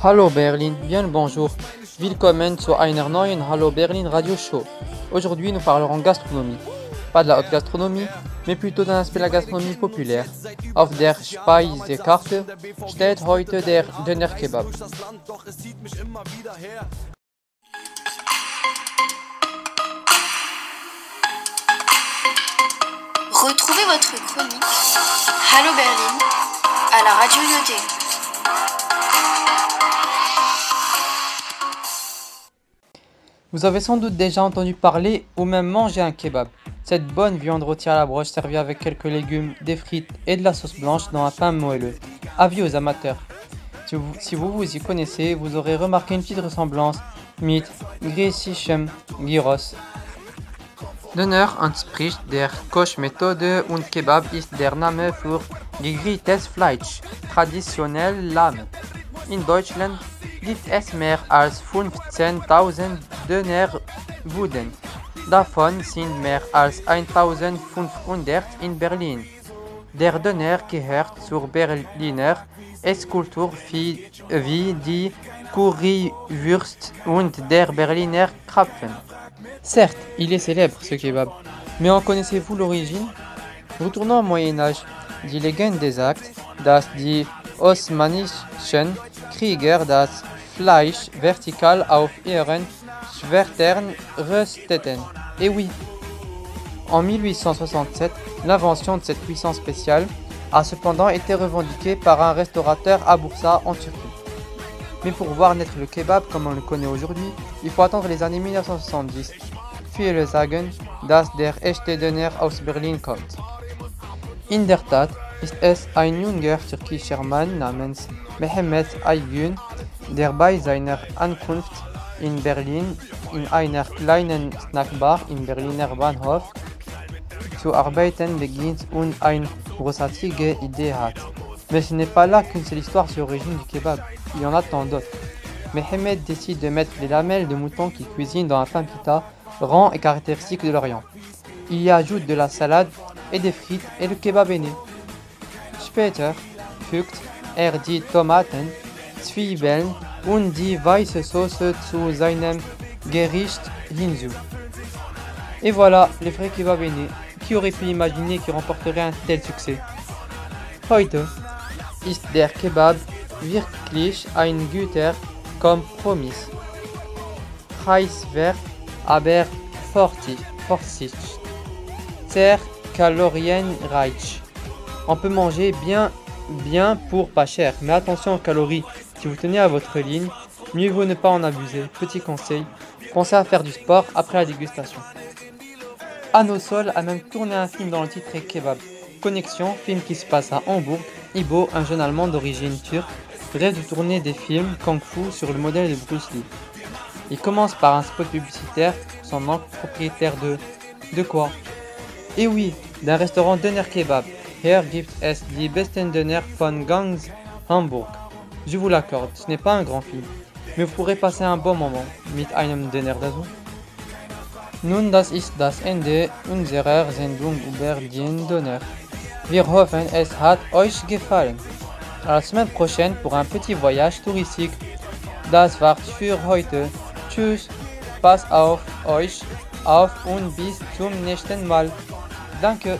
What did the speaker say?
Hallo Berlin, bien le bonjour. Willkommen zu einer neuen Hallo Berlin Radio Show. Aujourd'hui, nous parlerons gastronomie. Pas de la haute gastronomie, mais plutôt d'un aspect de la gastronomie populaire. Auf der Speisekarte steht heute der Döner Kebab. Retrouvez votre chronique Hallo Berlin à la radio Yoté. Vous avez sans doute déjà entendu parler ou même mangé un kebab. Cette bonne viande rôtie à la broche servie avec quelques légumes, des frites et de la sauce blanche dans un pain moelleux. Avis aux amateurs. Si vous, vous y connaissez, vous aurez remarqué une petite ressemblance. Mit griechichem Gyros. Döner entspricht der Kochmethode und Kebab ist der Name für gegrilltes Fleisch, traditionell Lamm. In Deutschland gibt es mehr als 15.000 Dönerbuden. Davon sind mehr als 1500 in Berlin. Der Döner gehört zur Berliner Esskultur wie die Currywurst und der Berliner Krapfen. Certes, il est célèbre ce kebab, mais en connaissez-vous l'origine? Retournons au Moyen Âge. Die Legende sagt, dass die osmanischen Krieger das Fleisch vertikal auf ihren Schwertern rösteten. Et oui, en 1867, l'invention de cette puissance spéciale a cependant été revendiquée par un restaurateur à Bursa en Turquie. Mais pour voir naître le kebab comme on le connaît aujourd'hui, il faut attendre les années 1970. Viele sagen, dass der echte Döner aus Berlin kommt. In der Tat ist es ein junger türkischer Mann namens Mehmet Aygün, der bei seiner Ankunft in Berlin in einer kleinen Snackbar im Berliner Bahnhof zu arbeiten beginnt und eine großartige Idee hat. Mais ce n'est pas là qu'une seule histoire sur l'origine du kebab, il y en a tant d'autres. Mehmet décide de mettre les lamelles de mouton qu'il cuisine dans un pain pita, rang et caractéristique de l'Orient. Il y ajoute de la salade et des frites et le kebab est né. Später fügt er die Tomaten, Und die weiße zu seinem Gericht hinzu. Et voilà, le vrai kebab est né. Qui aurait pu imaginer qu'il remporterait un tel succès Heute ist der Kebab wirklich ein guter Kompromiss. Preiswert, aber fortig. Sehr kalorienreich. On peut manger bien, bien pour pas cher, mais attention aux calories. Si vous tenez à votre ligne, mieux vaut ne pas en abuser. Petit conseil, pensez à faire du sport après la dégustation. Anno Sol a même tourné un film dans le titre Kebab. Connexion, film qui se passe à Hambourg. Ibo, un jeune allemand d'origine turque, rêve de tourner des films kung fu sur le modèle de Bruce Lee. Il commence par un spot publicitaire pour son oncle propriétaire de... De quoi? Et oui, d'un restaurant Döner Kebab. Hier gibt es die besten Döner von ganz Hamburg. Je vous l'accorde, ce n'est pas un grand film, mais vous pourrez passer un bon moment mit einem Döner dazu. Nun, das ist das Ende unserer Sendung über den Döner. Wir hoffen, es hat euch gefallen. À la semaine prochaine pour un petit voyage touristique. Das war's für heute. Tschüss, pass auf euch auf und bis zum nächsten Mal. Danke.